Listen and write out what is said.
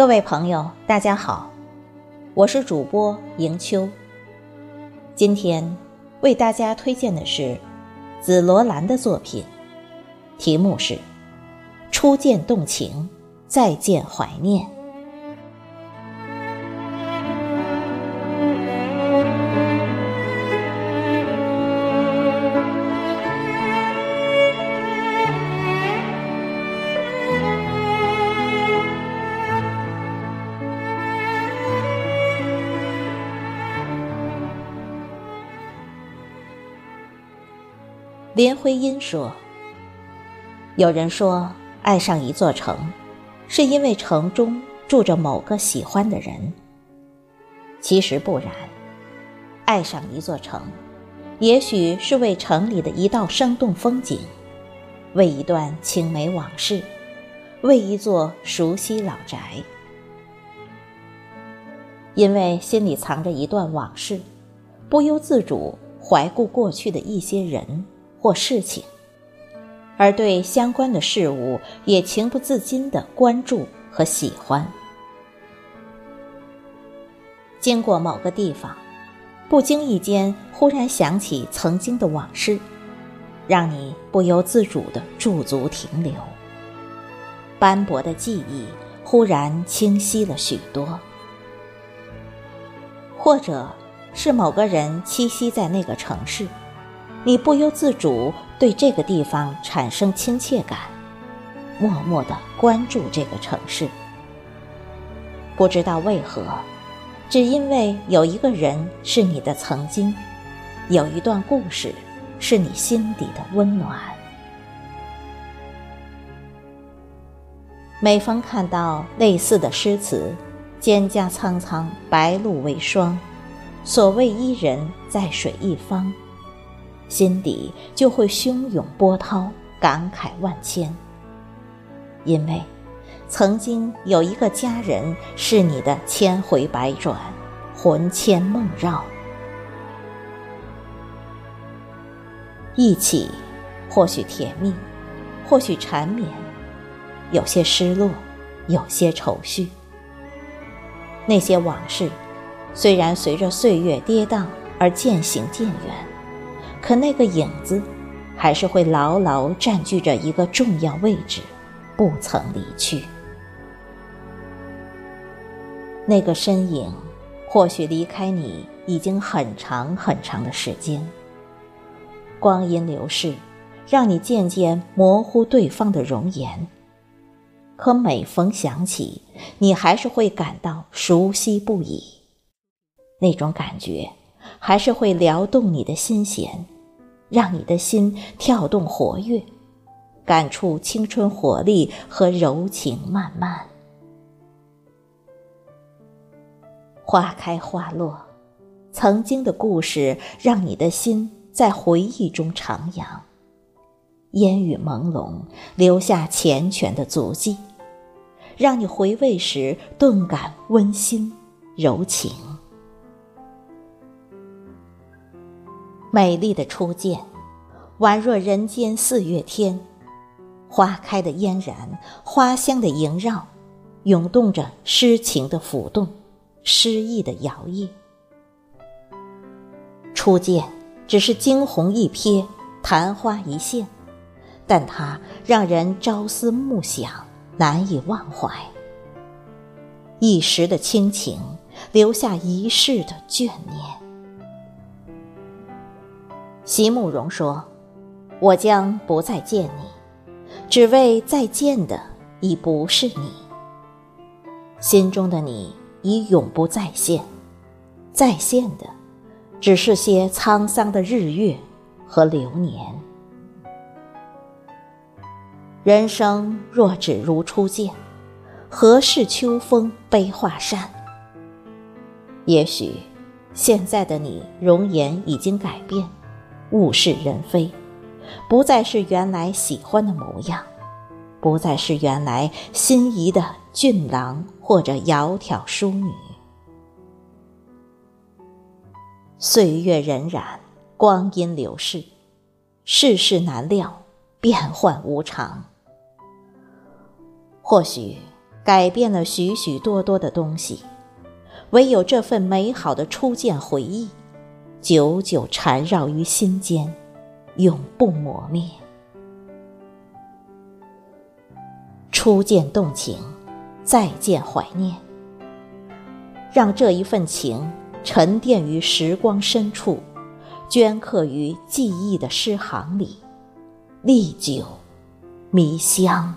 各位朋友，大家好，我是主播迎秋。今天为大家推荐的是紫罗兰的作品，题目是《初见动情，再见怀念》。林徽因说：“有人说，爱上一座城，是因为城中住着某个喜欢的人。其实不然，爱上一座城，也许是为城里的一道生动风景，为一段青梅往事，为一座熟悉老宅。因为心里藏着一段往事，不由自主怀顾过去的一些人。”或事情，而对相关的事物也情不自禁的关注和喜欢。经过某个地方，不经意间忽然想起曾经的往事，让你不由自主的驻足停留。斑驳的记忆忽然清晰了许多，或者是某个人栖息在那个城市。你不由自主对这个地方产生亲切感，默默的关注这个城市。不知道为何，只因为有一个人是你的曾经，有一段故事是你心底的温暖。每逢看到类似的诗词，“蒹葭苍苍，白露为霜，所谓伊人，在水一方。”心底就会汹涌波涛，感慨万千。因为曾经有一个家人是你的千回百转，魂牵梦绕。一起，或许甜蜜，或许缠绵，有些失落，有些愁绪。那些往事，虽然随着岁月跌宕而渐行渐远。可那个影子，还是会牢牢占据着一个重要位置，不曾离去。那个身影，或许离开你已经很长很长的时间。光阴流逝，让你渐渐模糊对方的容颜。可每逢想起，你还是会感到熟悉不已。那种感觉。还是会撩动你的心弦，让你的心跳动活跃，感触青春活力和柔情漫漫。花开花落，曾经的故事让你的心在回忆中徜徉，烟雨朦胧，留下缱绻的足迹，让你回味时顿感温馨柔情。美丽的初见，宛若人间四月天，花开的嫣然，花香的萦绕，涌动着诗情的浮动，诗意的摇曳。初见只是惊鸿一瞥，昙花一现，但它让人朝思暮想，难以忘怀。一时的亲情，留下一世的眷念。席慕容说：“我将不再见你，只为再见的已不是你。心中的你已永不再现，再现的只是些沧桑的日月和流年。人生若只如初见，何事秋风悲画扇？也许现在的你容颜已经改变。”物是人非，不再是原来喜欢的模样，不再是原来心仪的俊郎或者窈窕淑女。岁月荏苒，光阴流逝，世事难料，变幻无常。或许改变了许许多多的东西，唯有这份美好的初见回忆，久久缠绕于心间，永不磨灭。初见动情，再见怀念。让这一份情沉淀于时光深处，镌刻于记忆的诗行里，历久弥香。